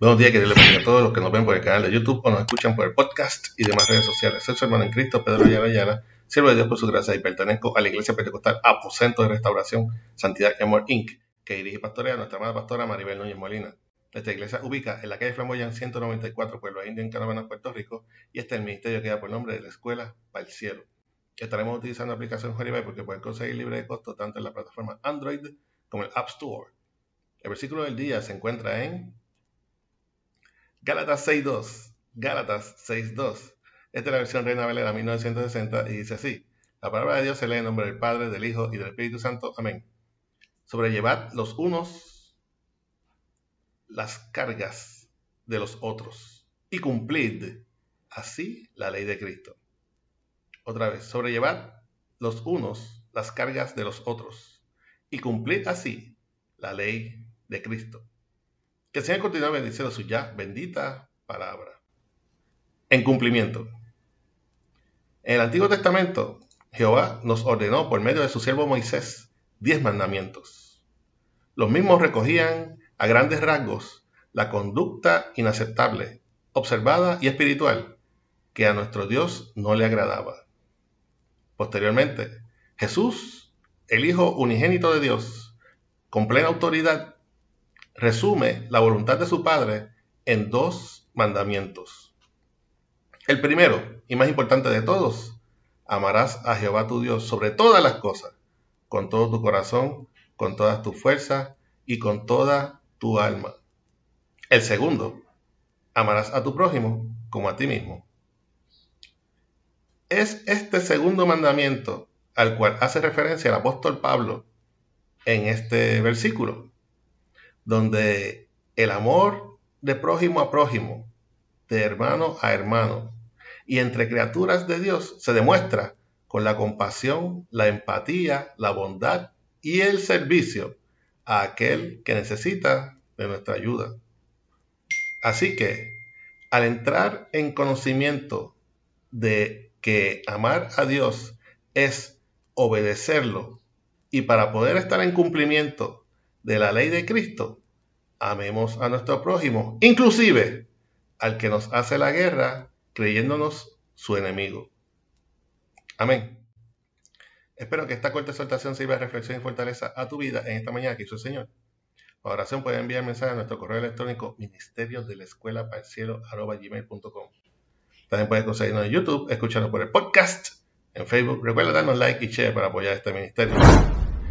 Buenos días, queridos a todos los que nos ven por el canal de YouTube o nos escuchan por el podcast y demás redes sociales. Soy su hermano en Cristo, Pedro Ayala, siervo de Dios por su gracia y pertenezco a la Iglesia Pentecostal Aposento de Restauración Santidad Amor Inc., que dirige y pastorea nuestra amada pastora Maribel Núñez Molina. Esta iglesia ubica en la calle Flamboyán 194, Pueblo Indio, en Canadá, Puerto Rico, y este es el ministerio que da por nombre de la Escuela para el Cielo. Estaremos utilizando la aplicación Joribay porque pueden conseguir libre de costo tanto en la plataforma Android como el App Store. El versículo del día se encuentra en Gálatas 6.2. Gálatas 6.2. Esta es la versión Reina Valera 1960 y dice así. La palabra de Dios se lee en nombre del Padre, del Hijo y del Espíritu Santo. Amén. Sobrellevad los unos las cargas de los otros y cumplid así la ley de Cristo. Otra vez, sobrellevad los unos las cargas de los otros y cumplid así la ley de Cristo. Que Señor continúe bendiciendo su ya bendita palabra. En cumplimiento. En el Antiguo Testamento, Jehová nos ordenó por medio de su siervo Moisés diez mandamientos. Los mismos recogían a grandes rasgos la conducta inaceptable, observada y espiritual que a nuestro Dios no le agradaba. Posteriormente, Jesús, el Hijo unigénito de Dios, con plena autoridad, resume la voluntad de su Padre en dos mandamientos. El primero, y más importante de todos, amarás a Jehová tu Dios sobre todas las cosas, con todo tu corazón, con todas tus fuerzas y con toda tu alma. El segundo, amarás a tu prójimo como a ti mismo. Es este segundo mandamiento al cual hace referencia el apóstol Pablo en este versículo donde el amor de prójimo a prójimo, de hermano a hermano y entre criaturas de Dios se demuestra con la compasión, la empatía, la bondad y el servicio a aquel que necesita de nuestra ayuda. Así que, al entrar en conocimiento de que amar a Dios es obedecerlo y para poder estar en cumplimiento de la ley de Cristo, amemos a nuestro prójimo, inclusive al que nos hace la guerra creyéndonos su enemigo. Amén. Espero que esta corta exhortación sirva de reflexión y fortaleza a tu vida en esta mañana que hizo el Señor. Para oración pueden enviar mensaje a nuestro correo electrónico ministerio de la escuela para el cielo. También puedes conseguirnos en YouTube, escucharnos por el podcast, en Facebook. Recuerda darnos like y share para apoyar este ministerio.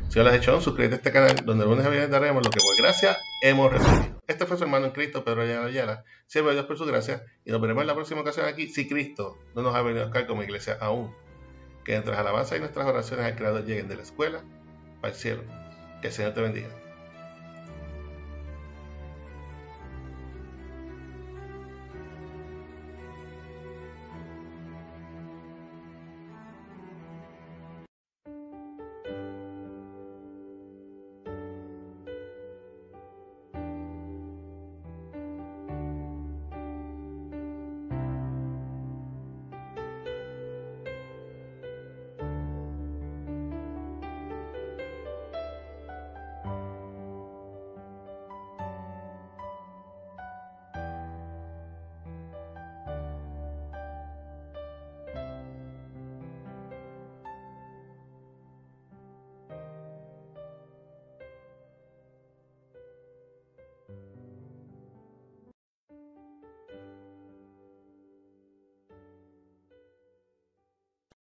Si no lo has hecho, suscríbete a este canal donde el lunes a viernes daremos lo que por gracia hemos recibido. Este fue su hermano en Cristo, Pedro Ayala Ayala. Siervo de Dios por su gracia. Y nos veremos en la próxima ocasión aquí si Cristo no nos ha venido a buscar como iglesia aún. Que nuestras alabanzas y nuestras oraciones al Creador lleguen de la escuela al cielo. Que el Señor te bendiga.